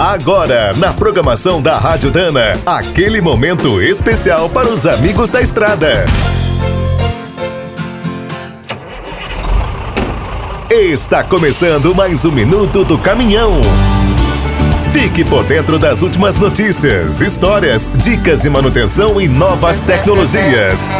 Agora, na programação da Rádio Dana, aquele momento especial para os amigos da estrada. Está começando mais um minuto do caminhão. Fique por dentro das últimas notícias, histórias, dicas de manutenção e novas tecnologias.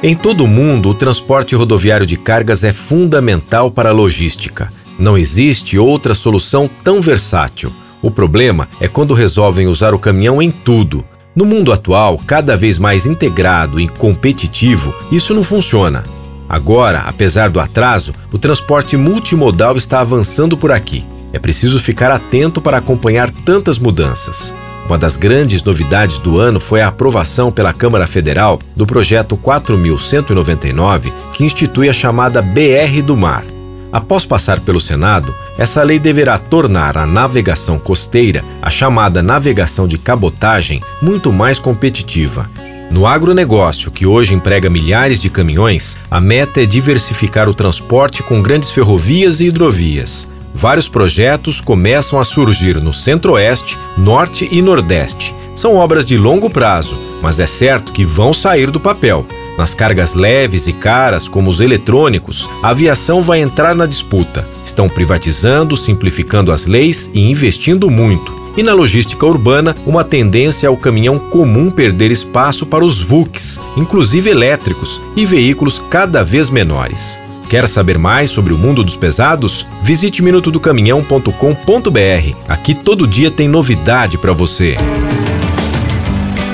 Em todo o mundo, o transporte rodoviário de cargas é fundamental para a logística. Não existe outra solução tão versátil. O problema é quando resolvem usar o caminhão em tudo. No mundo atual, cada vez mais integrado e competitivo, isso não funciona. Agora, apesar do atraso, o transporte multimodal está avançando por aqui. É preciso ficar atento para acompanhar tantas mudanças. Uma das grandes novidades do ano foi a aprovação pela Câmara Federal do projeto 4199, que institui a chamada BR do Mar. Após passar pelo Senado, essa lei deverá tornar a navegação costeira, a chamada navegação de cabotagem, muito mais competitiva. No agronegócio, que hoje emprega milhares de caminhões, a meta é diversificar o transporte com grandes ferrovias e hidrovias. Vários projetos começam a surgir no Centro-Oeste, Norte e Nordeste. São obras de longo prazo, mas é certo que vão sair do papel. Nas cargas leves e caras, como os eletrônicos, a aviação vai entrar na disputa. Estão privatizando, simplificando as leis e investindo muito. E na logística urbana, uma tendência é o caminhão comum perder espaço para os VUCs, inclusive elétricos, e veículos cada vez menores. Quer saber mais sobre o mundo dos pesados? Visite minutodocaminhão.com.br. Aqui todo dia tem novidade para você.